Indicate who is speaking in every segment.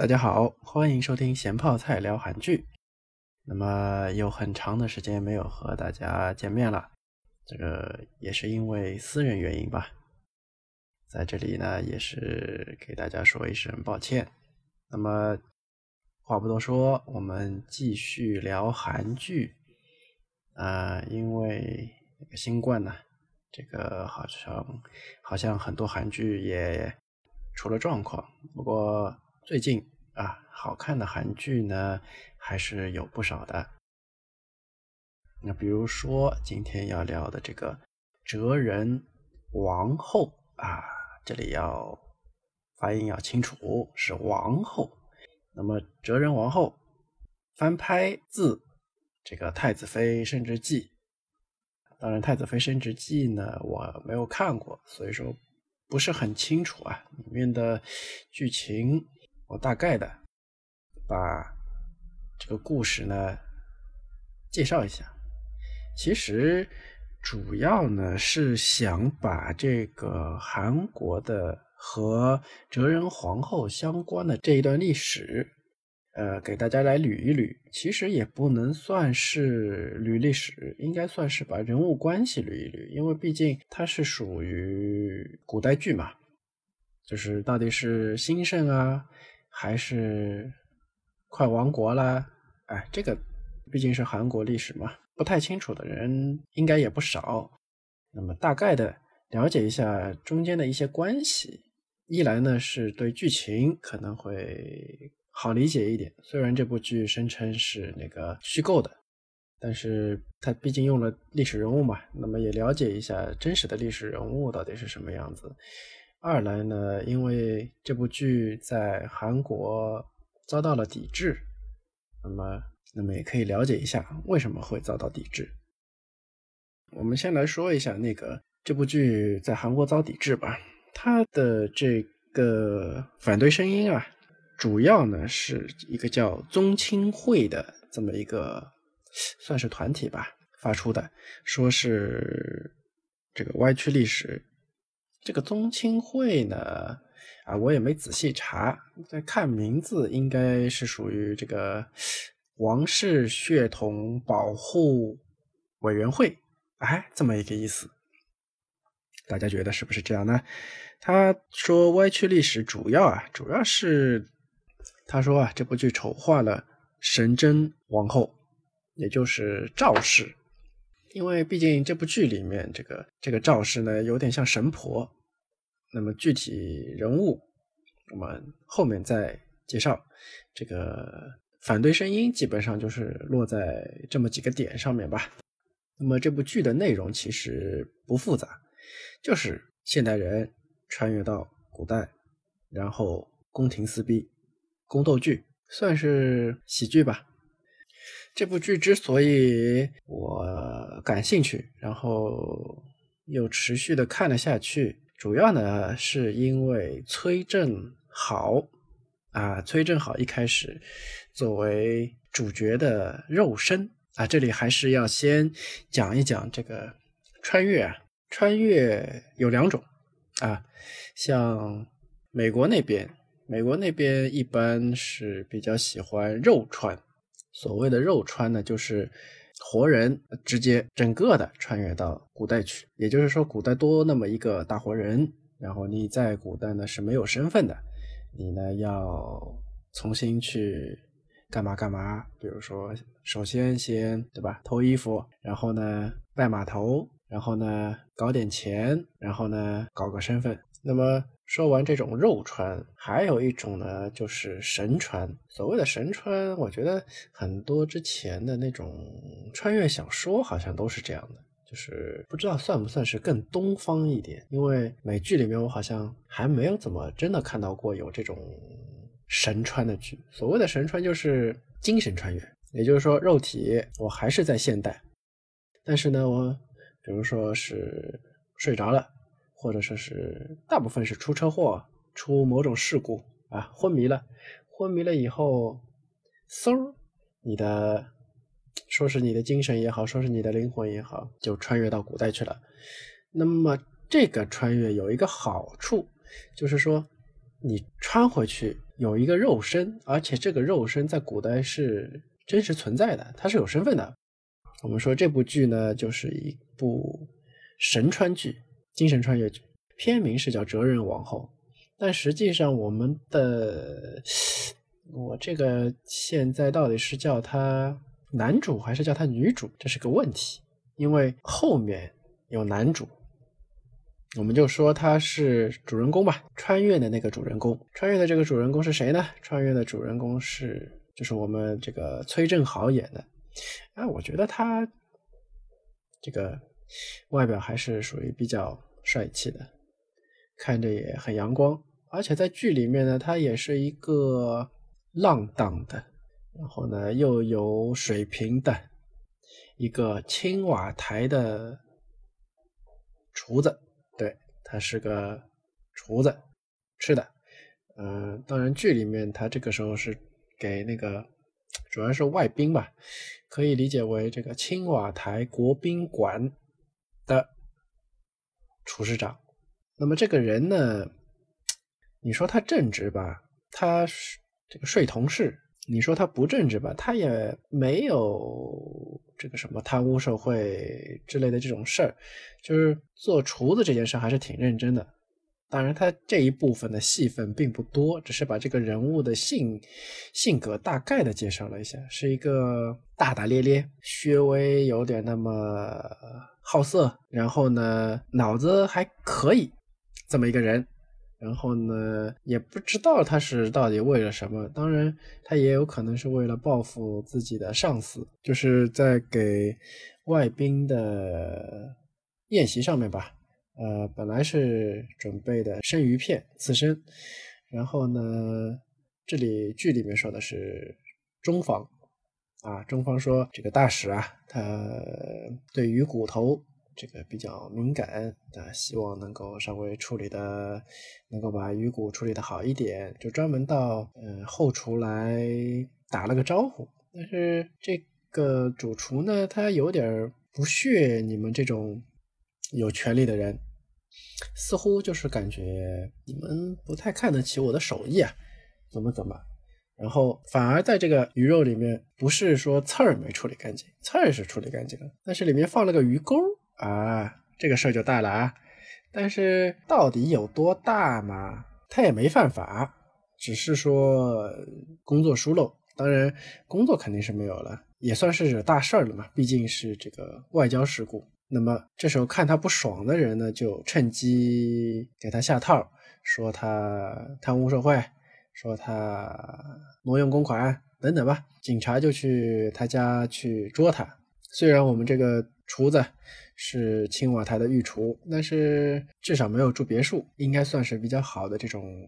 Speaker 1: 大家好，欢迎收听咸泡菜聊韩剧。那么有很长的时间没有和大家见面了，这个也是因为私人原因吧。在这里呢，也是给大家说一声抱歉。那么话不多说，我们继续聊韩剧。啊，因为新冠呢，这个好像好像很多韩剧也出了状况。不过最近啊，好看的韩剧呢还是有不少的。那比如说今天要聊的这个《哲人王后》啊，这里要发音要清楚，是王后。那么《哲人王后》翻拍自这个《太子妃升职记》，当然《太子妃升职记》呢我没有看过，所以说不是很清楚啊，里面的剧情。我大概的把这个故事呢介绍一下。其实主要呢是想把这个韩国的和哲仁皇后相关的这一段历史，呃，给大家来捋一捋。其实也不能算是捋历史，应该算是把人物关系捋一捋，因为毕竟它是属于古代剧嘛，就是到底是兴盛啊。还是快亡国了，哎，这个毕竟是韩国历史嘛，不太清楚的人应该也不少。那么大概的了解一下中间的一些关系，一来呢是对剧情可能会好理解一点。虽然这部剧声称是那个虚构的，但是它毕竟用了历史人物嘛，那么也了解一下真实的历史人物到底是什么样子。二来呢，因为这部剧在韩国遭到了抵制，那么，那么也可以了解一下为什么会遭到抵制。我们先来说一下那个这部剧在韩国遭抵制吧。它的这个反对声音啊，主要呢是一个叫宗亲会的这么一个算是团体吧发出的，说是这个歪曲历史。这个宗亲会呢，啊，我也没仔细查，在看名字应该是属于这个王室血统保护委员会，哎，这么一个意思。大家觉得是不是这样呢？他说歪曲历史，主要啊，主要是他说啊，这部剧丑化了神贞王后，也就是赵氏。因为毕竟这部剧里面这个这个赵氏呢，有点像神婆。那么具体人物，我们后面再介绍。这个反对声音基本上就是落在这么几个点上面吧。那么这部剧的内容其实不复杂，就是现代人穿越到古代，然后宫廷撕逼、宫斗剧，算是喜剧吧。这部剧之所以我感兴趣，然后又持续的看了下去，主要呢是因为崔振豪啊，崔振豪一开始作为主角的肉身啊，这里还是要先讲一讲这个穿越啊，穿越有两种啊，像美国那边，美国那边一般是比较喜欢肉穿。所谓的肉穿呢，就是活人直接整个的穿越到古代去，也就是说，古代多那么一个大活人，然后你在古代呢是没有身份的，你呢要重新去干嘛干嘛，比如说，首先先对吧，脱衣服，然后呢拜码头，然后呢搞点钱，然后呢搞个身份，那么。说完这种肉穿，还有一种呢，就是神穿。所谓的神穿，我觉得很多之前的那种穿越小说好像都是这样的，就是不知道算不算是更东方一点。因为美剧里面我好像还没有怎么真的看到过有这种神穿的剧。所谓的神穿就是精神穿越，也就是说肉体我还是在现代，但是呢，我比如说是睡着了。或者说是大部分是出车祸、出某种事故啊，昏迷了，昏迷了以后，嗖，你的说是你的精神也好，说是你的灵魂也好，就穿越到古代去了。那么这个穿越有一个好处，就是说你穿回去有一个肉身，而且这个肉身在古代是真实存在的，它是有身份的。我们说这部剧呢，就是一部神穿剧、精神穿越剧，片名是叫《哲人王后》，但实际上我们的我这个现在到底是叫他男主还是叫他女主，这是个问题，因为后面有男主。我们就说他是主人公吧，穿越的那个主人公。穿越的这个主人公是谁呢？穿越的主人公是，就是我们这个崔振豪演的。啊，我觉得他这个外表还是属于比较帅气的，看着也很阳光。而且在剧里面呢，他也是一个浪荡的，然后呢又有水平的一个青瓦台的厨子。对他是个厨子，吃的，嗯，当然剧里面他这个时候是给那个主要是外宾吧，可以理解为这个青瓦台国宾馆的厨师长。那么这个人呢，你说他正直吧，他这个睡同事；你说他不正直吧，他也没有。这个什么贪污受贿之类的这种事儿，就是做厨子这件事还是挺认真的。当然，他这一部分的戏份并不多，只是把这个人物的性性格大概的介绍了一下，是一个大大咧咧、稍微有点那么好色，然后呢脑子还可以这么一个人。然后呢，也不知道他是到底为了什么。当然，他也有可能是为了报复自己的上司，就是在给外宾的宴席上面吧。呃，本来是准备的生鱼片刺身，然后呢，这里剧里面说的是中方啊，中方说这个大使啊，他对鱼骨头。这个比较敏感啊，希望能够稍微处理的，能够把鱼骨处理的好一点，就专门到呃后厨来打了个招呼。但是这个主厨呢，他有点不屑你们这种有权利的人，似乎就是感觉你们不太看得起我的手艺啊，怎么怎么，然后反而在这个鱼肉里面，不是说刺儿没处理干净，刺儿是处理干净了，但是里面放了个鱼钩。啊，这个事儿就大了啊！但是到底有多大嘛？他也没犯法，只是说工作疏漏。当然，工作肯定是没有了，也算是惹大事儿了嘛。毕竟是这个外交事故。那么这时候看他不爽的人呢，就趁机给他下套，说他贪污受贿，说他挪用公款等等吧。警察就去他家去捉他。虽然我们这个厨子。是青瓦台的御厨，但是至少没有住别墅，应该算是比较好的这种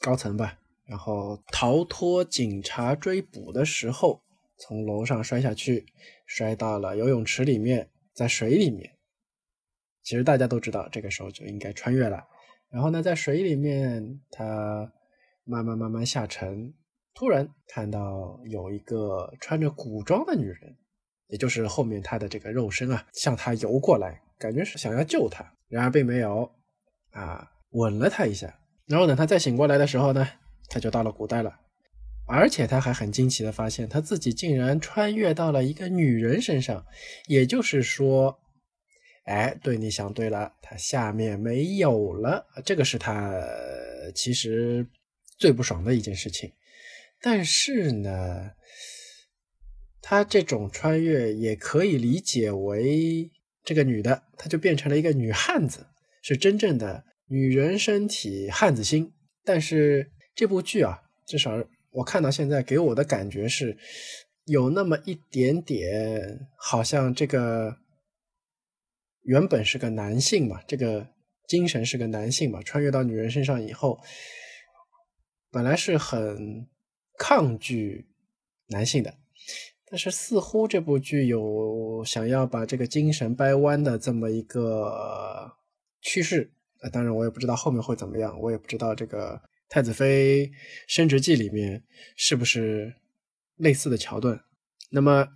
Speaker 1: 高层吧。然后逃脱警察追捕的时候，从楼上摔下去，摔到了游泳池里面，在水里面。其实大家都知道，这个时候就应该穿越了。然后呢，在水里面，他慢慢慢慢下沉，突然看到有一个穿着古装的女人。也就是后面他的这个肉身啊，向他游过来，感觉是想要救他，然而并没有，啊，吻了他一下。然后等他再醒过来的时候呢，他就到了古代了，而且他还很惊奇的发现，他自己竟然穿越到了一个女人身上。也就是说，哎，对你想对了，他下面没有了，这个是他其实最不爽的一件事情。但是呢。他这种穿越也可以理解为，这个女的，她就变成了一个女汉子，是真正的女人身体汉子心。但是这部剧啊，至少我看到现在给我的感觉是，有那么一点点，好像这个原本是个男性嘛，这个精神是个男性嘛，穿越到女人身上以后，本来是很抗拒男性的。但是似乎这部剧有想要把这个精神掰弯的这么一个趋势，啊，当然我也不知道后面会怎么样，我也不知道这个《太子妃升职记》里面是不是类似的桥段。那么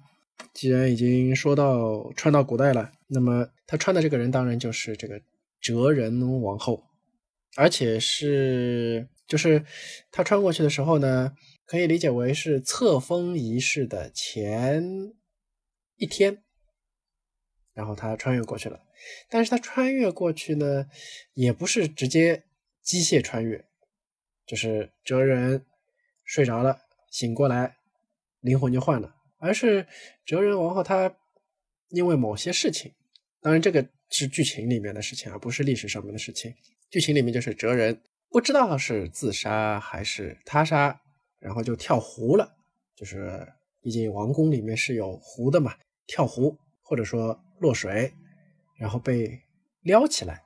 Speaker 1: 既然已经说到穿到古代了，那么他穿的这个人当然就是这个哲人王后，而且是就是他穿过去的时候呢，可以理解为是册封仪式的前一天，然后他穿越过去了。但是他穿越过去呢，也不是直接机械穿越，就是哲人睡着了，醒过来，灵魂就换了，而是哲人王后他因为某些事情，当然这个是剧情里面的事情，而不是历史上面的事情。剧情里面就是哲人。不知道是自杀还是他杀，然后就跳湖了。就是毕竟王宫里面是有湖的嘛，跳湖或者说落水，然后被撩起来。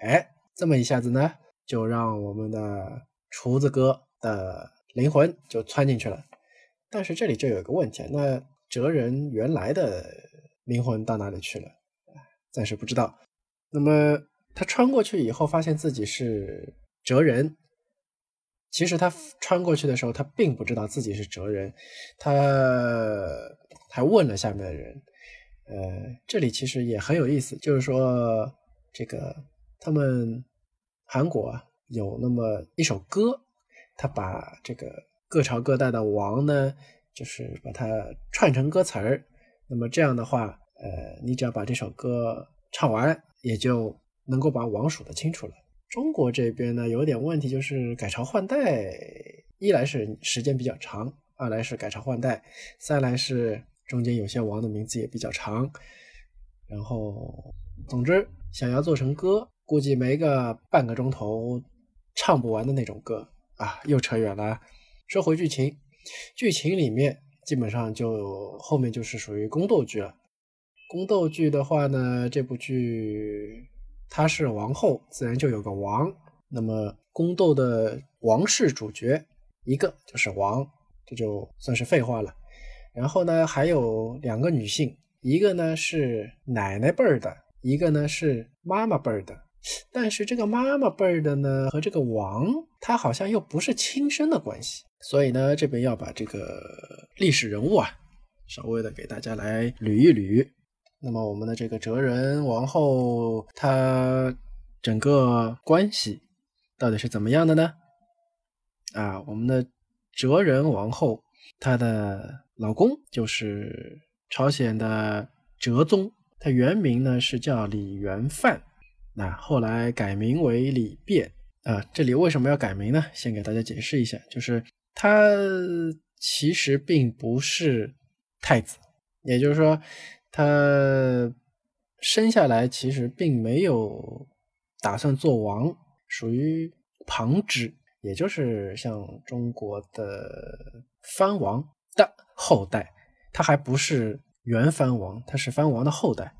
Speaker 1: 哎，这么一下子呢，就让我们的厨子哥的灵魂就窜进去了。但是这里就有一个问题，那哲人原来的灵魂到哪里去了？暂时不知道。那么他穿过去以后，发现自己是。哲人，其实他穿过去的时候，他并不知道自己是哲人，他还问了下面的人。呃，这里其实也很有意思，就是说这个他们韩国有那么一首歌，他把这个各朝各代的王呢，就是把它串成歌词儿。那么这样的话，呃，你只要把这首歌唱完，也就能够把王数得清楚了。中国这边呢，有点问题，就是改朝换代，一来是时间比较长，二来是改朝换代，三来是中间有些王的名字也比较长，然后，总之想要做成歌，估计没个半个钟头唱不完的那种歌啊，又扯远了。说回剧情，剧情里面基本上就后面就是属于宫斗剧了。宫斗剧的话呢，这部剧。她是王后，自然就有个王。那么宫斗的王室主角一个就是王，这就算是废话了。然后呢，还有两个女性，一个呢是奶奶辈儿的，一个呢是妈妈辈儿的。但是这个妈妈辈儿的呢和这个王，他好像又不是亲生的关系。所以呢，这边要把这个历史人物啊，稍微的给大家来捋一捋。那么我们的这个哲人王后，她整个关系到底是怎么样的呢？啊，我们的哲人王后，她的老公就是朝鲜的哲宗，他原名呢是叫李元范，那后来改名为李变。啊，这里为什么要改名呢？先给大家解释一下，就是他其实并不是太子，也就是说。他生下来其实并没有打算做王，属于旁支，也就是像中国的藩王的后代。他还不是原藩王，他是藩王的后代。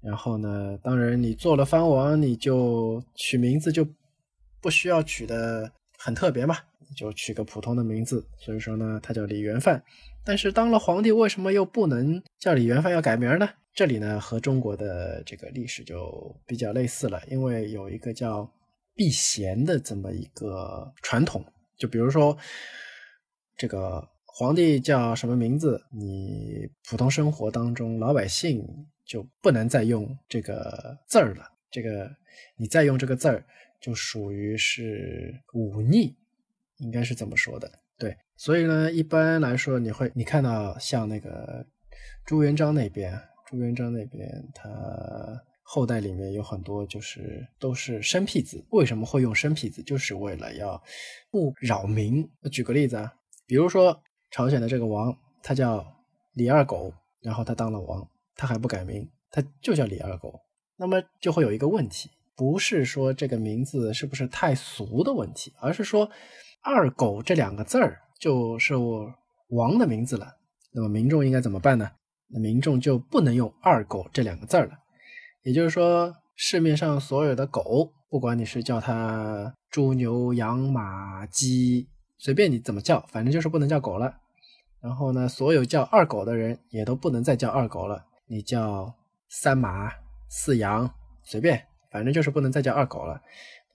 Speaker 1: 然后呢，当然你做了藩王，你就取名字就不需要取的很特别嘛，你就取个普通的名字。所以说呢，他叫李元范。但是当了皇帝，为什么又不能叫李元芳要改名呢？这里呢和中国的这个历史就比较类似了，因为有一个叫避嫌的这么一个传统。就比如说，这个皇帝叫什么名字，你普通生活当中老百姓就不能再用这个字儿了。这个你再用这个字儿，就属于是忤逆，应该是这么说的。所以呢，一般来说，你会你看到像那个朱元璋那边，朱元璋那边他后代里面有很多就是都是生僻字。为什么会用生僻字？就是为了要不扰民。举个例子啊，比如说朝鲜的这个王，他叫李二狗，然后他当了王，他还不改名，他就叫李二狗。那么就会有一个问题，不是说这个名字是不是太俗的问题，而是说。二狗这两个字儿就是我王的名字了，那么民众应该怎么办呢？那民众就不能用二狗这两个字儿了。也就是说，市面上所有的狗，不管你是叫它猪、牛、羊、马、鸡，随便你怎么叫，反正就是不能叫狗了。然后呢，所有叫二狗的人也都不能再叫二狗了，你叫三马、四羊，随便，反正就是不能再叫二狗了。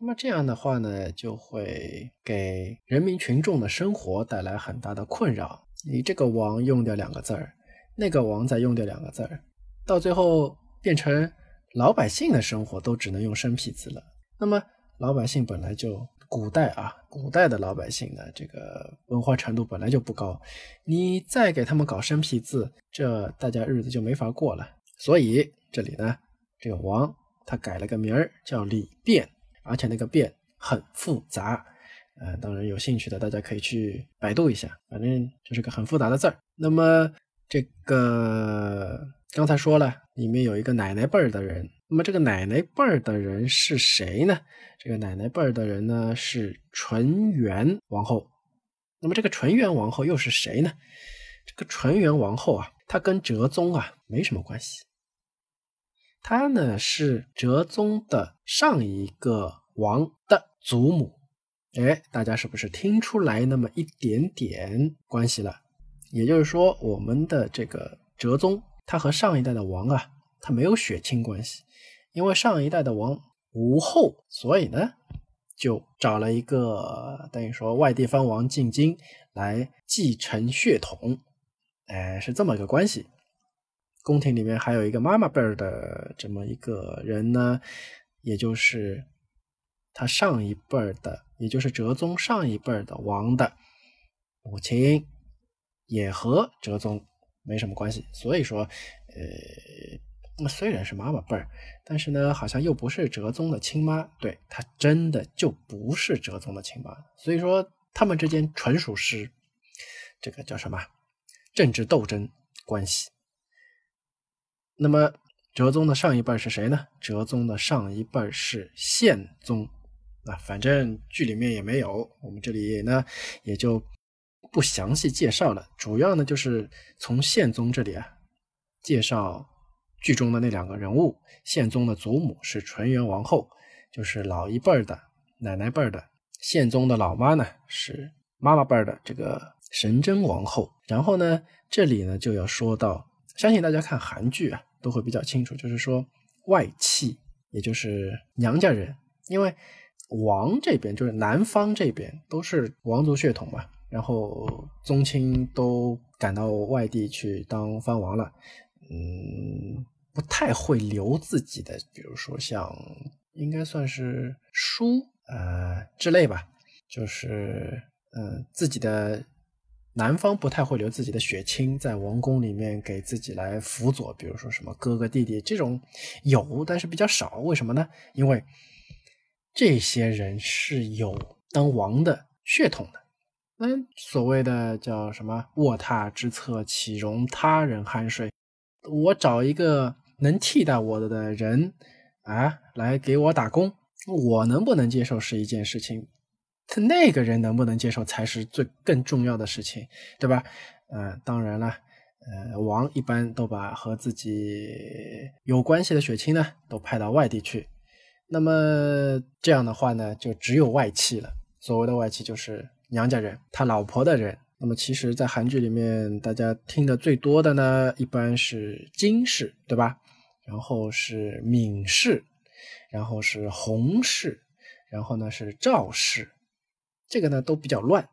Speaker 1: 那么这样的话呢，就会给人民群众的生活带来很大的困扰。你这个王用掉两个字儿，那个王再用掉两个字儿，到最后变成老百姓的生活都只能用生僻字了。那么老百姓本来就古代啊，古代的老百姓呢，这个文化程度本来就不高，你再给他们搞生僻字，这大家日子就没法过了。所以这里呢，这个王他改了个名儿叫李变，而且那个变很复杂。呃，当然有兴趣的大家可以去百度一下，反正就是个很复杂的字儿。那么这个刚才说了，里面有一个奶奶辈儿的人。那么这个奶奶辈儿的人是谁呢？这个奶奶辈儿的人呢是纯元王后。那么这个纯元王后又是谁呢？这个纯元王后啊，她跟哲宗啊没什么关系。他呢是哲宗的上一个王的祖母。哎，大家是不是听出来那么一点点关系了？也就是说，我们的这个哲宗，他和上一代的王啊，他没有血亲关系，因为上一代的王无后，所以呢，就找了一个等于说外地藩王进京来继承血统，哎，是这么一个关系。宫廷里面还有一个妈妈辈儿的这么一个人呢，也就是他上一辈儿的。也就是哲宗上一辈儿的王的母亲，也和哲宗没什么关系。所以说，呃，虽然是妈妈辈儿，但是呢，好像又不是哲宗的亲妈。对，她真的就不是哲宗的亲妈。所以说，他们之间纯属是这个叫什么政治斗争关系。那么，哲宗的上一辈是谁呢？哲宗的上一辈是宪宗。啊，反正剧里面也没有，我们这里呢也就不详细介绍了。主要呢就是从宪宗这里啊介绍剧中的那两个人物。宪宗的祖母是纯元王后，就是老一辈的奶奶辈的。宪宗的老妈呢是妈妈辈的这个神贞王后。然后呢这里呢就要说到，相信大家看韩剧啊都会比较清楚，就是说外戚，也就是娘家人，因为。王这边就是南方这边都是王族血统嘛，然后宗亲都赶到外地去当藩王了，嗯，不太会留自己的，比如说像应该算是叔呃之类吧，就是嗯自己的南方不太会留自己的血亲在王宫里面给自己来辅佐，比如说什么哥哥弟弟这种有，但是比较少。为什么呢？因为。这些人是有当王的血统的，那所谓的叫什么“卧榻之侧，岂容他人酣睡”？我找一个能替代我的的人啊，来给我打工，我能不能接受是一件事情，他那个人能不能接受才是最更重要的事情，对吧？嗯，当然了，呃，王一般都把和自己有关系的血亲呢，都派到外地去。那么这样的话呢，就只有外戚了。所谓的外戚就是娘家人，他老婆的人。那么其实，在韩剧里面，大家听的最多的呢，一般是金氏，对吧？然后是闵氏，然后是洪氏，然后呢是赵氏，这个呢都比较乱。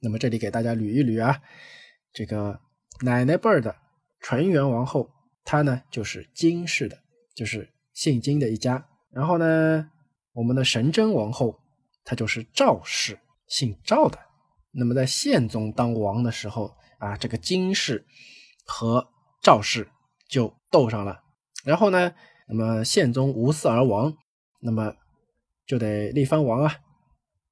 Speaker 1: 那么这里给大家捋一捋啊，这个奶奶辈儿的纯元王后，她呢就是金氏的，就是。姓金的一家，然后呢，我们的神贞王后，她就是赵氏，姓赵的。那么在宪宗当王的时候啊，这个金氏和赵氏就斗上了。然后呢，那么宪宗无嗣而亡，那么就得立藩王啊。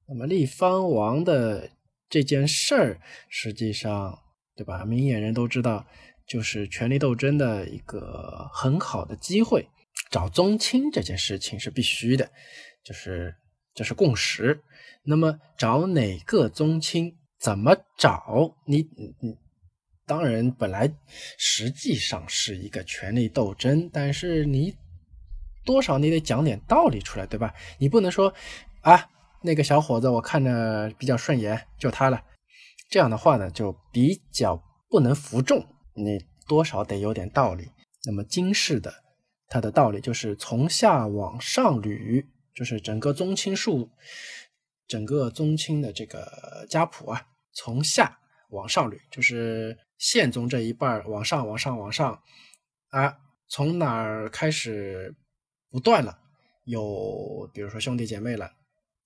Speaker 1: 那么立方王的这件事儿，实际上，对吧？明眼人都知道，就是权力斗争的一个很好的机会。找宗亲这件事情是必须的，就是这是共识。那么找哪个宗亲，怎么找？你你你当然本来实际上是一个权力斗争，但是你多少你得讲点道理出来，对吧？你不能说啊，那个小伙子我看着比较顺眼，就他了。这样的话呢，就比较不能服众。你多少得有点道理。那么金氏的。它的道理就是从下往上捋，就是整个宗亲数，整个宗亲的这个家谱啊，从下往上捋，就是宪宗这一半往上，往上，往上啊，从哪儿开始不断了？有比如说兄弟姐妹了，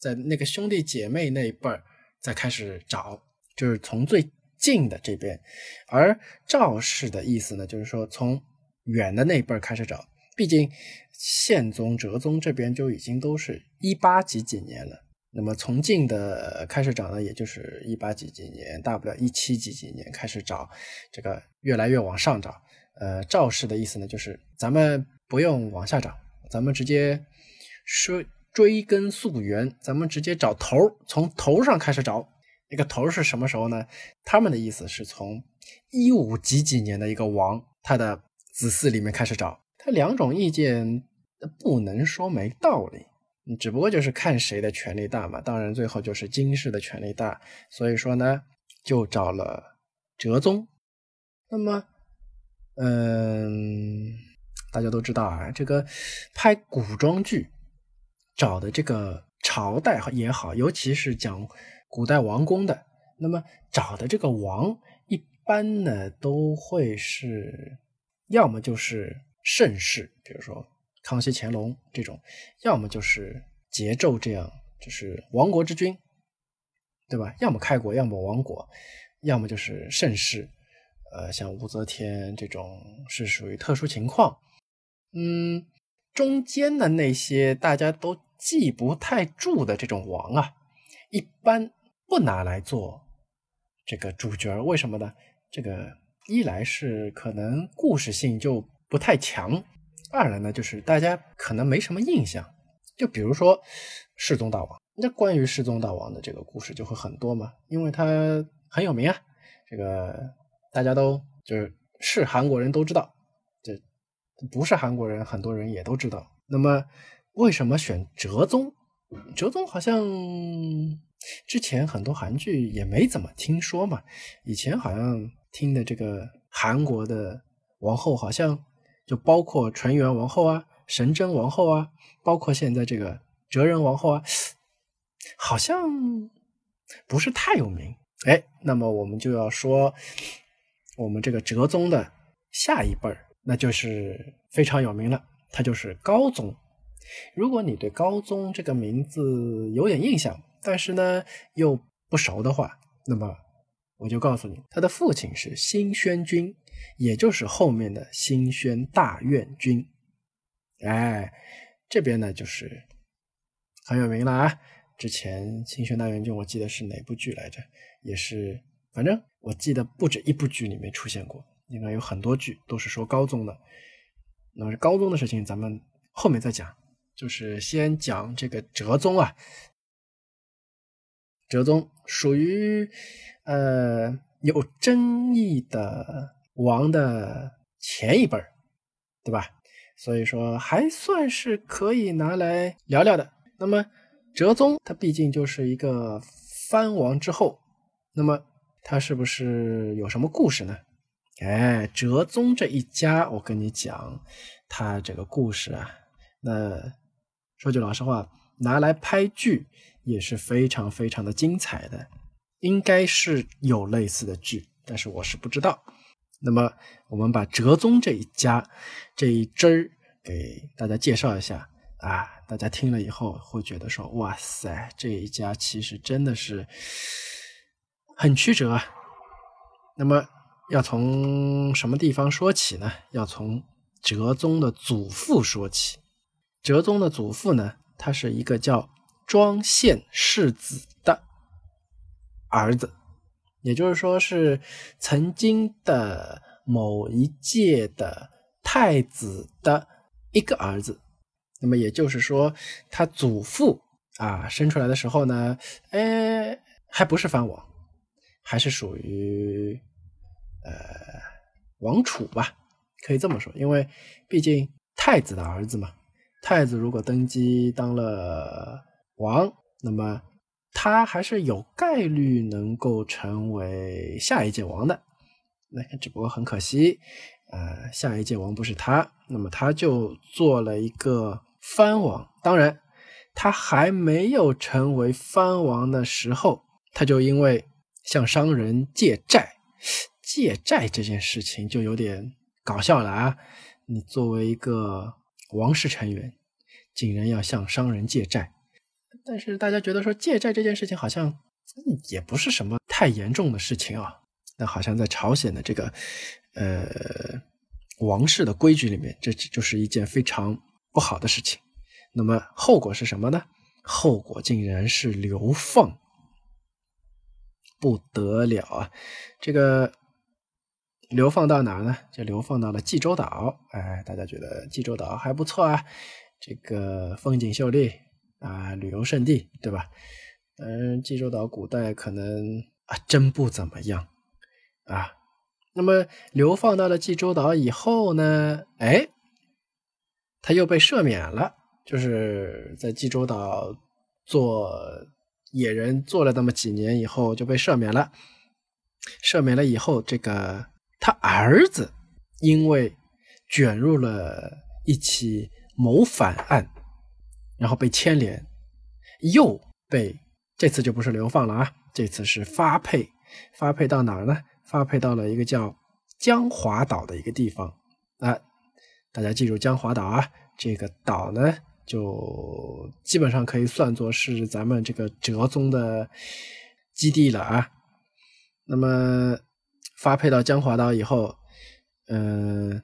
Speaker 1: 在那个兄弟姐妹那一辈儿再开始找，就是从最近的这边。而赵氏的意思呢，就是说从远的那一辈儿开始找，毕竟宪宗、哲宗这边就已经都是一八几几年了。那么从近的开始找呢，也就是一八几几年，大不了一七几几年开始找，这个越来越往上找。呃，赵氏的意思呢，就是咱们不用往下找，咱们直接说追根溯源，咱们直接找头，从头上开始找。那个头是什么时候呢？他们的意思是从一五几几年的一个王，他的子嗣里面开始找。他两种意见不能说没道理。只不过就是看谁的权力大嘛，当然最后就是金氏的权力大，所以说呢，就找了哲宗。那么，嗯，大家都知道啊，这个拍古装剧找的这个朝代也好，尤其是讲古代王宫的，那么找的这个王一般呢都会是，要么就是盛世，比如说。康熙、乾隆这种，要么就是桀纣这样，就是亡国之君，对吧？要么开国，要么亡国，要么就是盛世，呃，像武则天这种是属于特殊情况。嗯，中间的那些大家都记不太住的这种王啊，一般不拿来做这个主角，为什么呢？这个一来是可能故事性就不太强。二来呢，就是大家可能没什么印象，就比如说世宗大王，那关于世宗大王的这个故事就会很多嘛，因为他很有名啊，这个大家都就是是韩国人都知道，不是韩国人很多人也都知道。那么为什么选哲宗？哲宗好像之前很多韩剧也没怎么听说嘛，以前好像听的这个韩国的王后好像。就包括纯元王后啊、神贞王后啊，包括现在这个哲仁王后啊，好像不是太有名。哎，那么我们就要说，我们这个哲宗的下一辈儿，那就是非常有名了，他就是高宗。如果你对高宗这个名字有点印象，但是呢又不熟的话，那么我就告诉你，他的父亲是新宣君。也就是后面的新宣大院君，哎，这边呢就是很有名了啊。之前新宣大院君，我记得是哪部剧来着？也是，反正我记得不止一部剧里面出现过，应该有很多剧都是说高宗的。那么高宗的事情，咱们后面再讲。就是先讲这个哲宗啊，哲宗属于呃有争议的。王的前一辈儿，对吧？所以说还算是可以拿来聊聊的。那么哲宗他毕竟就是一个藩王之后，那么他是不是有什么故事呢？哎，哲宗这一家，我跟你讲，他这个故事啊，那说句老实话，拿来拍剧也是非常非常的精彩的，应该是有类似的剧，但是我是不知道。那么，我们把哲宗这一家这一支儿给大家介绍一下啊，大家听了以后会觉得说：“哇塞，这一家其实真的是很曲折。”啊。那么，要从什么地方说起呢？要从哲宗的祖父说起。哲宗的祖父呢，他是一个叫庄宪世子的儿子。也就是说，是曾经的某一届的太子的一个儿子。那么也就是说，他祖父啊生出来的时候呢，哎，还不是藩王，还是属于王储吧，可以这么说。因为毕竟太子的儿子嘛，太子如果登基当了王，那么。他还是有概率能够成为下一届王的，那只不过很可惜，呃，下一届王不是他，那么他就做了一个藩王。当然，他还没有成为藩王的时候，他就因为向商人借债，借债这件事情就有点搞笑了啊！你作为一个王室成员，竟然要向商人借债。但是大家觉得说借债这件事情好像也不是什么太严重的事情啊。那好像在朝鲜的这个呃王室的规矩里面，这就是一件非常不好的事情。那么后果是什么呢？后果竟然是流放，不得了啊！这个流放到哪儿呢？就流放到了济州岛。哎，大家觉得济州岛还不错啊，这个风景秀丽啊，旅游胜地，对吧？嗯，济州岛古代可能啊真不怎么样。啊，那么流放到了济州岛以后呢？哎，他又被赦免了，就是在济州岛做野人做了那么几年以后就被赦免了。赦免了以后，这个他儿子因为卷入了一起谋反案，然后被牵连，又被这次就不是流放了啊，这次是发配，发配到哪儿呢？发配到了一个叫江华岛的一个地方啊，大家记住江华岛啊，这个岛呢就基本上可以算作是咱们这个哲宗的基地了啊。那么发配到江华岛以后，嗯，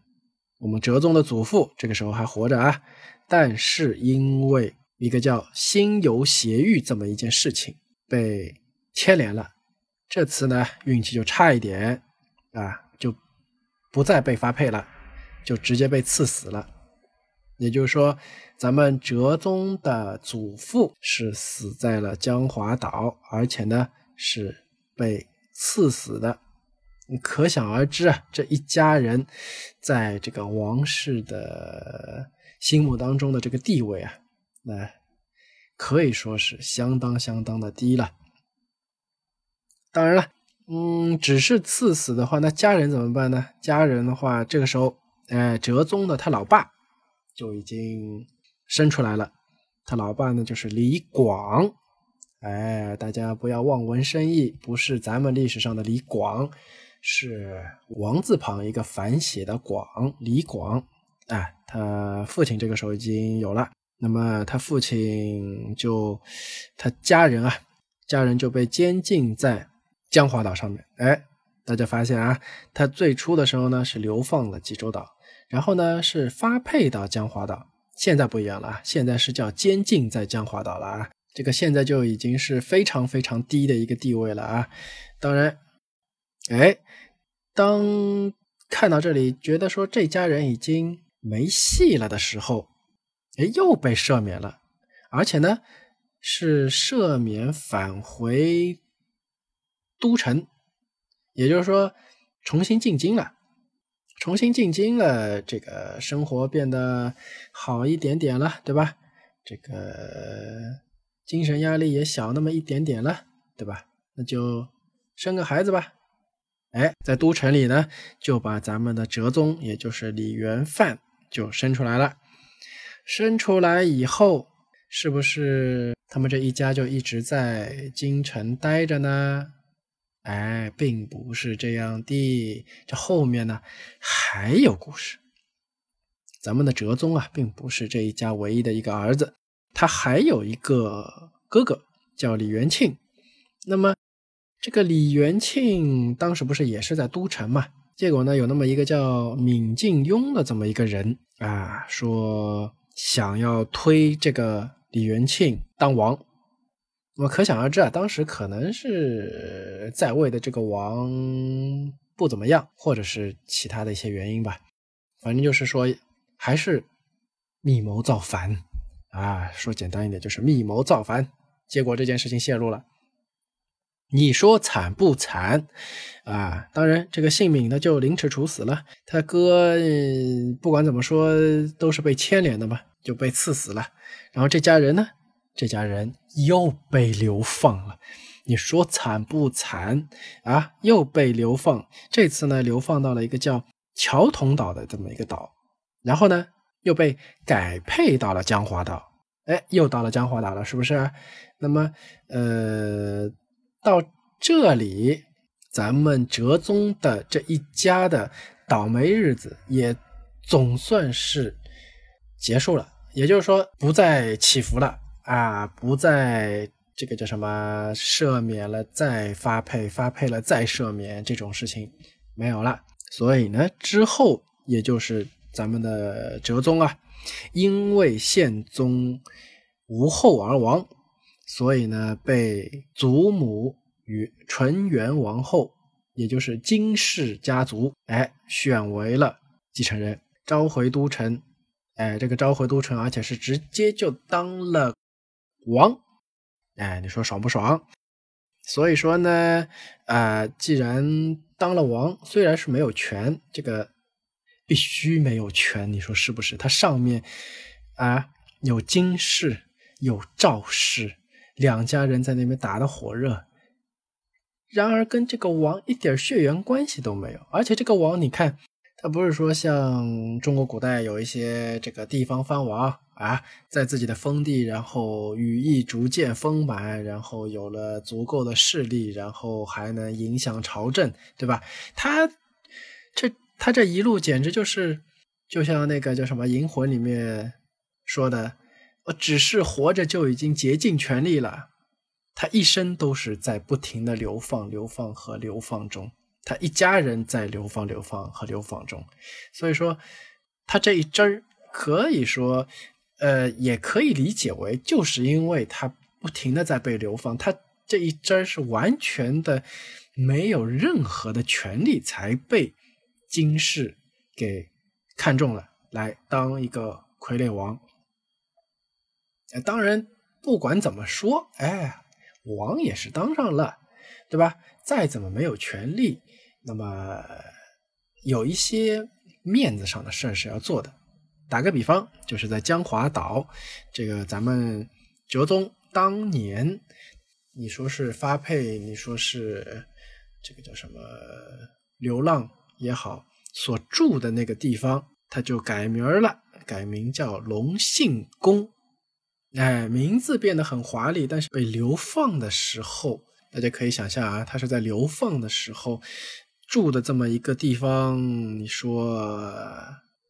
Speaker 1: 我们哲宗的祖父这个时候还活着啊，但是因为一个叫心游邪狱这么一件事情被牵连了。这次呢，运气就差一点啊，就不再被发配了，就直接被赐死了。也就是说，咱们哲宗的祖父是死在了江华岛，而且呢是被赐死的。可想而知啊，这一家人在这个王室的心目当中的这个地位啊，那可以说是相当相当的低了。当然了，嗯，只是赐死的话，那家人怎么办呢？家人的话，这个时候，哎，哲宗的他老爸就已经生出来了。他老爸呢，就是李广。哎，大家不要望文生义，不是咱们历史上的李广，是王字旁一个反写的广，李广。哎，他父亲这个时候已经有了，那么他父亲就他家人啊，家人就被监禁在。江华岛上面，哎，大家发现啊，他最初的时候呢是流放了济州岛，然后呢是发配到江华岛，现在不一样了啊，现在是叫监禁在江华岛了啊，这个现在就已经是非常非常低的一个地位了啊。当然，哎，当看到这里觉得说这家人已经没戏了的时候，哎，又被赦免了，而且呢是赦免返回。都城，也就是说，重新进京了，重新进京了，这个生活变得好一点点了，对吧？这个精神压力也小那么一点点了，对吧？那就生个孩子吧。哎，在都城里呢，就把咱们的哲宗，也就是李元范，就生出来了。生出来以后，是不是他们这一家就一直在京城待着呢？哎，并不是这样的。这后面呢还有故事。咱们的哲宗啊，并不是这一家唯一的一个儿子，他还有一个哥哥叫李元庆。那么这个李元庆当时不是也是在都城嘛？结果呢，有那么一个叫闵敬庸的这么一个人啊，说想要推这个李元庆当王。那么可想而知啊，当时可能是在位的这个王不怎么样，或者是其他的一些原因吧。反正就是说，还是密谋造反啊。说简单一点，就是密谋造反。结果这件事情泄露了，你说惨不惨啊？当然，这个姓闵的就凌迟处死了。他哥不管怎么说都是被牵连的嘛，就被赐死了。然后这家人呢？这家人又被流放了，你说惨不惨啊？又被流放，这次呢，流放到了一个叫桥头岛的这么一个岛，然后呢，又被改配到了江华岛，哎，又到了江华岛了，是不是？那么，呃，到这里，咱们哲宗的这一家的倒霉日子也总算是结束了，也就是说，不再起伏了。啊，不再这个叫什么赦免了再发配，发配了再赦免这种事情没有了。所以呢，之后也就是咱们的哲宗啊，因为宪宗无后而亡，所以呢被祖母与纯元王后，也就是金氏家族，哎，选为了继承人，召回都城。哎，这个召回都城，而且是直接就当了王。哎，你说爽不爽？所以说呢，啊，既然当了王，虽然是没有权，这个必须没有权，你说是不是？他上面啊有金氏，有赵氏，两家人在那边打得火热，然而跟这个王一点血缘关系都没有，而且这个王，你看。他不是说像中国古代有一些这个地方藩王啊，在自己的封地，然后羽翼逐渐丰满，然后有了足够的势力，然后还能影响朝政，对吧？他这他这一路简直就是，就像那个叫什么《银魂》里面说的，我只是活着就已经竭尽全力了。他一生都是在不停的流放、流放和流放中。他一家人在流放、流放和流放中，所以说他这一支儿可以说，呃，也可以理解为，就是因为他不停的在被流放，他这一支儿是完全的没有任何的权利，才被金氏给看中了，来当一个傀儡王。当然，不管怎么说，哎，王也是当上了，对吧？再怎么没有权利。那么有一些面子上的事儿是要做的。打个比方，就是在江华岛，这个咱们哲宗当年，你说是发配，你说是这个叫什么流浪也好，所住的那个地方，他就改名了，改名叫隆信宫。哎，名字变得很华丽，但是被流放的时候，大家可以想象啊，他是在流放的时候。住的这么一个地方，你说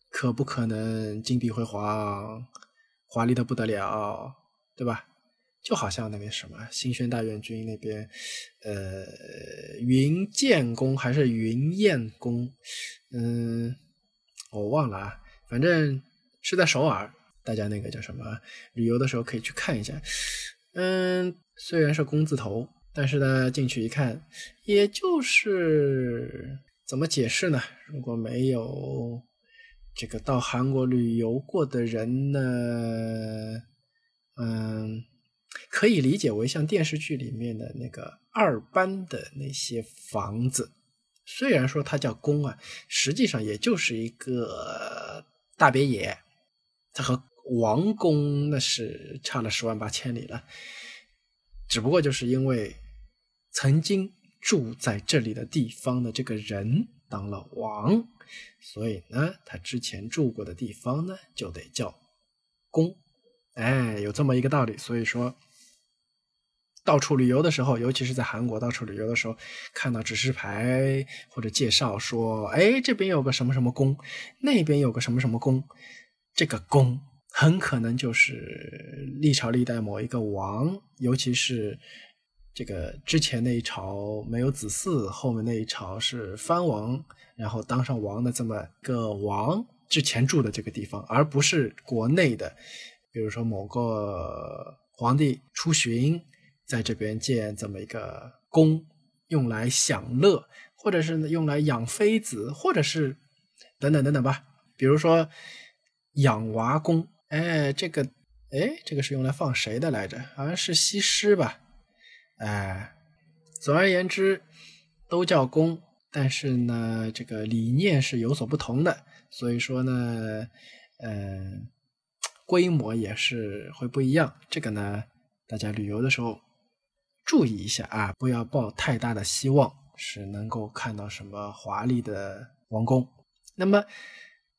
Speaker 1: 可不可能金碧辉煌、华丽的不得了，对吧？就好像那边什么新宣大院军那边，呃，云建宫还是云燕宫，嗯，我忘了啊，反正是在首尔，大家那个叫什么旅游的时候可以去看一下。嗯，虽然是工字头。但是呢，进去一看，也就是怎么解释呢？如果没有这个到韩国旅游过的人呢，嗯，可以理解为像电视剧里面的那个二班的那些房子。虽然说它叫宫啊，实际上也就是一个大别野，它和王宫那是差了十万八千里了。只不过就是因为。曾经住在这里的地方的这个人当了王，所以呢，他之前住过的地方呢就得叫宫，哎，有这么一个道理。所以说，到处旅游的时候，尤其是在韩国到处旅游的时候，看到指示牌或者介绍说，哎，这边有个什么什么宫，那边有个什么什么宫，这个宫很可能就是历朝历代某一个王，尤其是。这个之前那一朝没有子嗣，后面那一朝是藩王，然后当上王的这么个王之前住的这个地方，而不是国内的，比如说某个皇帝出巡，在这边建这么一个宫，用来享乐，或者是用来养妃子，或者是等等等等吧。比如说养娃宫，哎，这个哎，这个是用来放谁的来着？好像是西施吧。哎，总而言之，都叫宫，但是呢，这个理念是有所不同的，所以说呢，嗯，规模也是会不一样。这个呢，大家旅游的时候注意一下啊，不要抱太大的希望是能够看到什么华丽的王宫。那么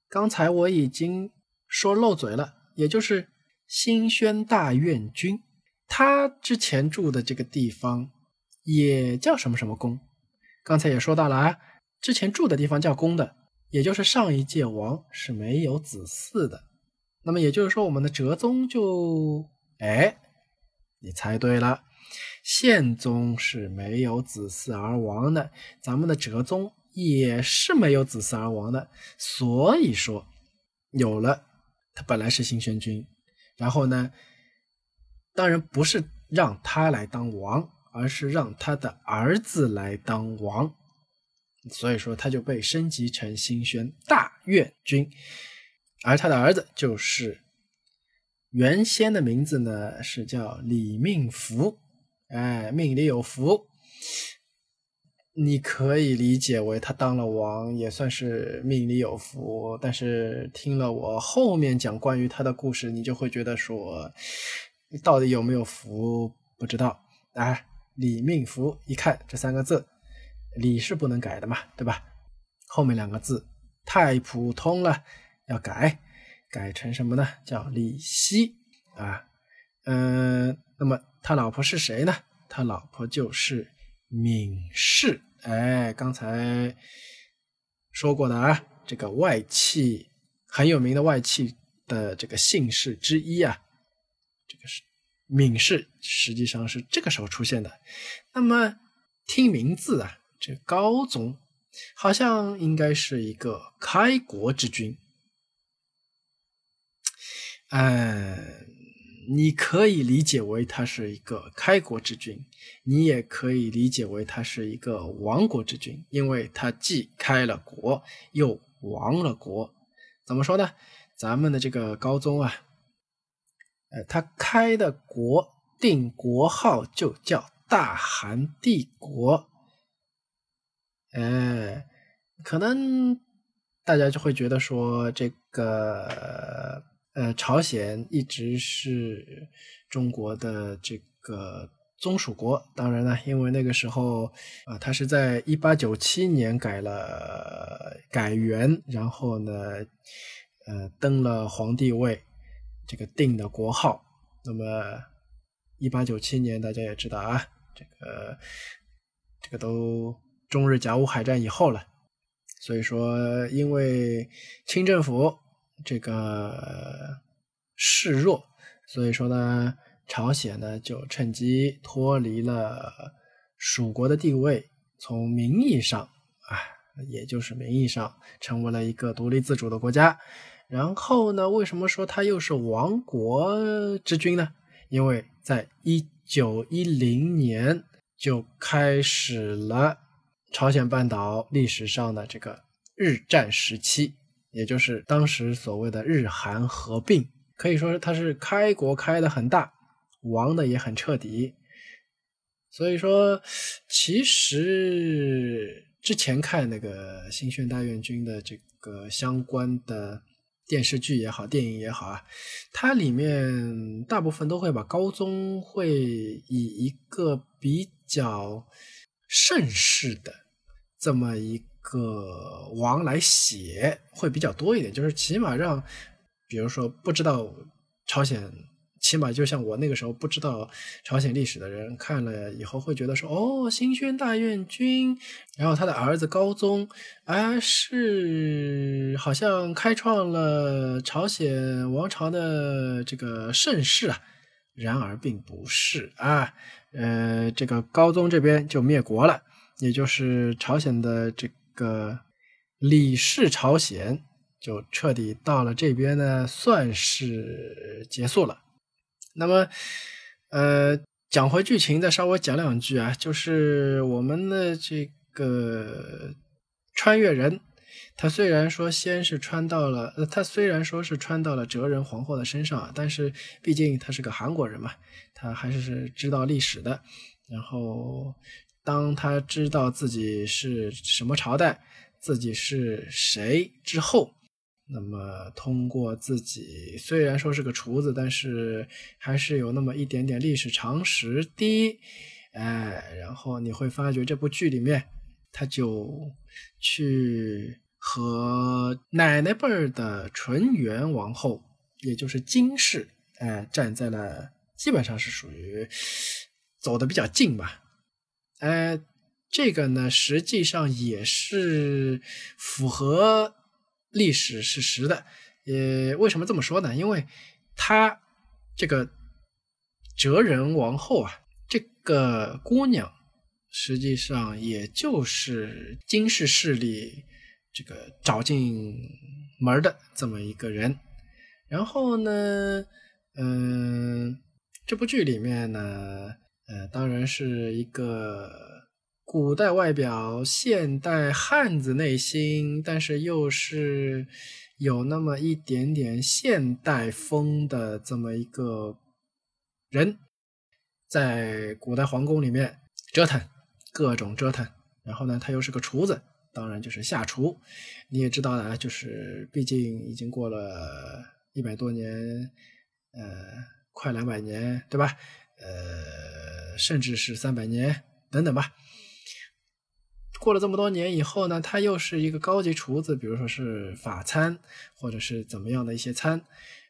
Speaker 1: 刚才我已经说漏嘴了，也就是新宣大院君。他之前住的这个地方也叫什么什么宫，刚才也说到了啊，之前住的地方叫宫的，也就是上一届王是没有子嗣的。那么也就是说，我们的哲宗就哎你猜对了，宪宗是没有子嗣而亡的，咱们的哲宗也是没有子嗣而亡的。所以说，有了他本来是新宣君，然后呢，当然不是让他来当王，而是让他的儿子来当王。所以说，他就被升级成新宣大院君，而他的儿子就是原先的名字呢，是叫李命福，哎，命里有福，你可以理解为他当了王，也算是命里有福。但是听了我后面讲关于他的故事，你就会觉得说，到底有没有福不知道。哎，李命福，一看这三个字。李是不能改的嘛，对吧？后面两个字太普通了，要改，改成什么呢？叫李希啊。嗯，那么他老婆是谁呢？他老婆就是闵氏。哎，刚才说过的啊，这个外戚很有名的外戚的这个姓氏之一啊，这个是闵氏，实际上是这个时候出现的。那么听名字啊。这高宗好像应该是一个开国之君，嗯，你可以理解为他是一个开国之君，你也可以理解为他是一个亡国之君，因为他既开了国又亡了国。怎么说呢？咱们的这个高宗啊，呃，他开的国定国号就叫大韩帝国。哎，可能大家就会觉得说，这个呃，朝鲜一直是中国的这个宗属国。当然了，因为那个时候啊，他是在一八九七年改了改元，然后呢，呃，登了皇帝位，这个定的国号。那么一八九七年，大家也知道啊，这个这个都。中日甲午海战以后了，所以说因为清政府这个示弱，所以说呢，朝鲜呢就趁机脱离了蜀国的地位，从名义上啊，也就是名义上成为了一个独立自主的国家。然后呢，为什么说他又是亡国之君呢？因为在一九一零年就开始了。朝鲜半岛历史上的这个日战时期，也就是当时所谓的日韩合并，可以说它是开国开的很大，亡的也很彻底。所以说，其实之前看那个新宣大院军的这个相关的电视剧也好，电影也好啊，它里面大部分都会把高宗会以一个比较盛世的。这么一个王来写会比较多一点，就是起码让，比如说不知道朝鲜，起码就像我那个时候不知道朝鲜历史的人看了以后会觉得说，哦，新宣大院君，然后他的儿子高宗，啊，是好像开创了朝鲜王朝的这个盛世啊，然而并不是啊，呃，这个高宗这边就灭国了。也就是朝鲜的这个李氏朝鲜就彻底到了这边呢，算是结束了。那么，呃，讲回剧情，再稍微讲两句啊，就是我们的这个穿越人，他虽然说先是穿到了，呃，他虽然说是穿到了哲人皇后的身上啊，但是毕竟他是个韩国人嘛，他还是知道历史的，然后。当他知道自己是什么朝代，自己是谁之后，那么通过自己虽然说是个厨子，但是还是有那么一点点历史常识的，哎，然后你会发觉这部剧里面，他就去和奶奶辈儿的纯元王后，也就是金氏，哎，站在了基本上是属于走的比较近吧。呃，这个呢，实际上也是符合历史事实的。呃，为什么这么说呢？因为他这个哲仁王后啊，这个姑娘实际上也就是金氏势力这个找进门的这么一个人。然后呢，嗯，这部剧里面呢，呃，当然是一个古代外表、现代汉子内心，但是又是有那么一点点现代风的这么一个。人在古代皇宫里面折腾，各种折腾。然后呢，他又是个厨子，当然就是下厨。你也知道的，就是毕竟已经过了一百多年，呃，快两百年，对吧？呃，甚至是三百年等等吧。过了这么多年以后呢，他又是一个高级厨子，比如说是法餐，或者是怎么样的一些餐，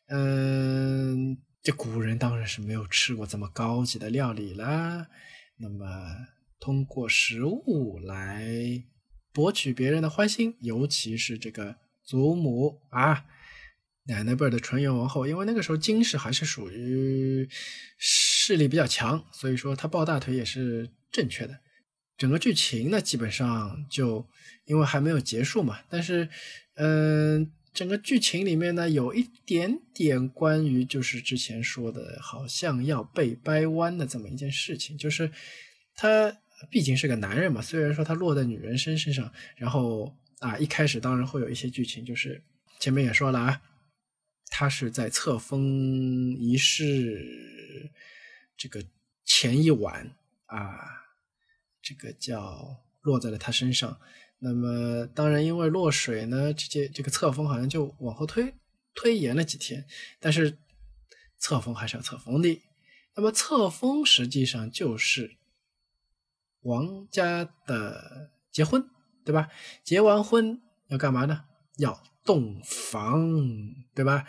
Speaker 1: 嗯。这古人当然是没有吃过这么高级的料理啦。那么，通过食物来博取别人的欢心，尤其是这个祖母啊，奶奶辈的纯元王后，因为那个时候金氏还是属于势力比较强，所以说他抱大腿也是正确的。整个剧情呢，基本上就因为还没有结束嘛，但是，嗯。整个剧情里面呢，有一点点关于就是之前说的，好像要被掰弯的这么一件事情。就是他毕竟是个男人嘛，虽然说他落在女人身身上，然后啊，一开始当然会有一些剧情，就是前面也说了啊，他是在册封仪式这个前一晚啊，这个叫落在了他身上。那么当然，因为落水呢，这些这个册封好像就往后推推延了几天，但是册封还是要册封的。那么册封实际上就是王家的结婚，对吧？结完婚要干嘛呢？要洞房，对吧？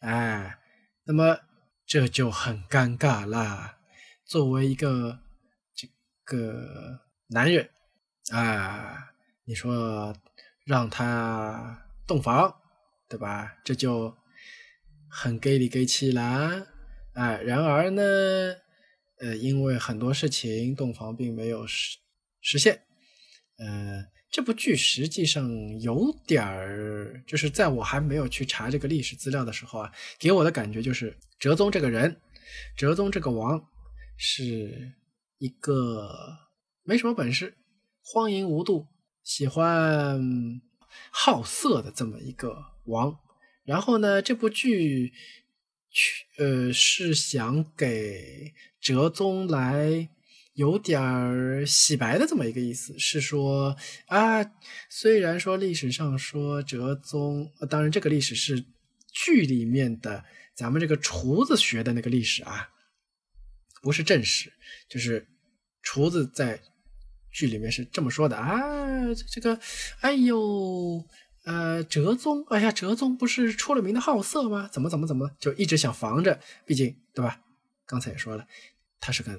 Speaker 1: 哎，那么这就很尴尬啦。作为一个这个男人啊。你说让他洞房，对吧？这就很给里给气啦。哎，然而呢，呃，因为很多事情洞房并没有实实现。呃，这部剧实际上有点儿，就是在我还没有去查这个历史资料的时候啊，给我的感觉就是哲宗这个人，哲宗这个王是一个没什么本事，荒淫无度。喜欢好色的这么一个王，然后呢，这部剧去呃是想给哲宗来有点儿洗白的这么一个意思，是说啊，虽然说历史上说哲宗，当然这个历史是剧里面的咱们这个厨子学的那个历史啊，不是正史，就是厨子在。剧里面是这么说的啊，这个，哎呦，呃，哲宗，哎呀，哲宗不是出了名的好色吗？怎么怎么怎么，就一直想防着，毕竟对吧？刚才也说了，他是个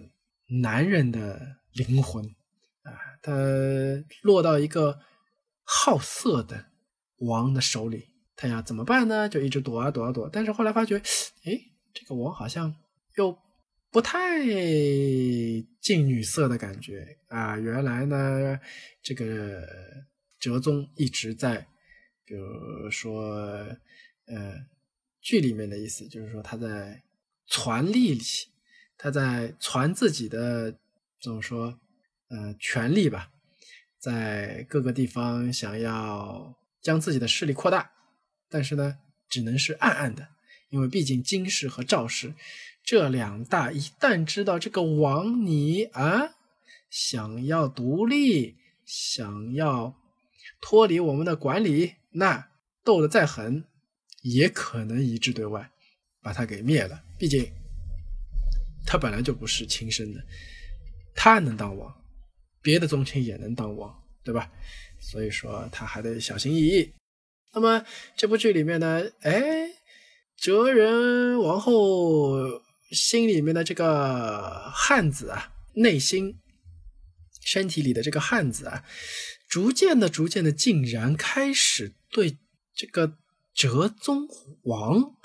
Speaker 1: 男人的灵魂啊，他落到一个好色的王的手里，他要怎么办呢？就一直躲啊躲啊躲，但是后来发觉，哎，这个王好像又。不太近女色的感觉啊！原来呢，这个哲宗一直在，比如说，呃，剧里面的意思就是说他在传力气，他在传自己的怎么说，呃，权力吧，在各个地方想要将自己的势力扩大，但是呢，只能是暗暗的，因为毕竟金氏和赵氏。这两大一旦知道这个王你啊想要独立，想要脱离我们的管理，那斗得再狠，也可能一致对外，把他给灭了。毕竟他本来就不是亲生的，他能当王，别的宗亲也能当王，对吧？所以说他还得小心翼翼。那么这部剧里面呢，哎，哲人王后。心里面的这个汉子啊，内心身体里的这个汉子啊，逐渐的、逐渐的，竟然开始对这个哲宗王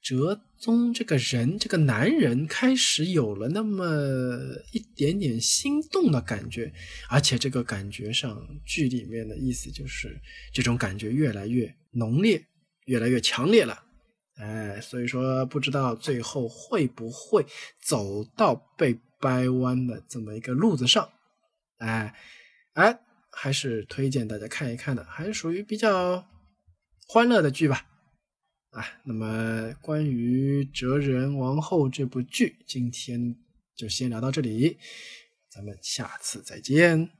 Speaker 2: 哲宗这个人，这个男人开始有了那么一点点心动的感觉，而且这个感觉上，剧里面的意思就是这种感觉越来越浓烈，越来越强烈了。哎，所以说不知道最后会不会走到被掰弯的这么一个路子上。哎，哎，还是推荐大家看一看的，还是属于比较欢乐的剧吧。啊，那么关于《哲人王后》这部剧，今天就先聊到这里，咱们下次再见。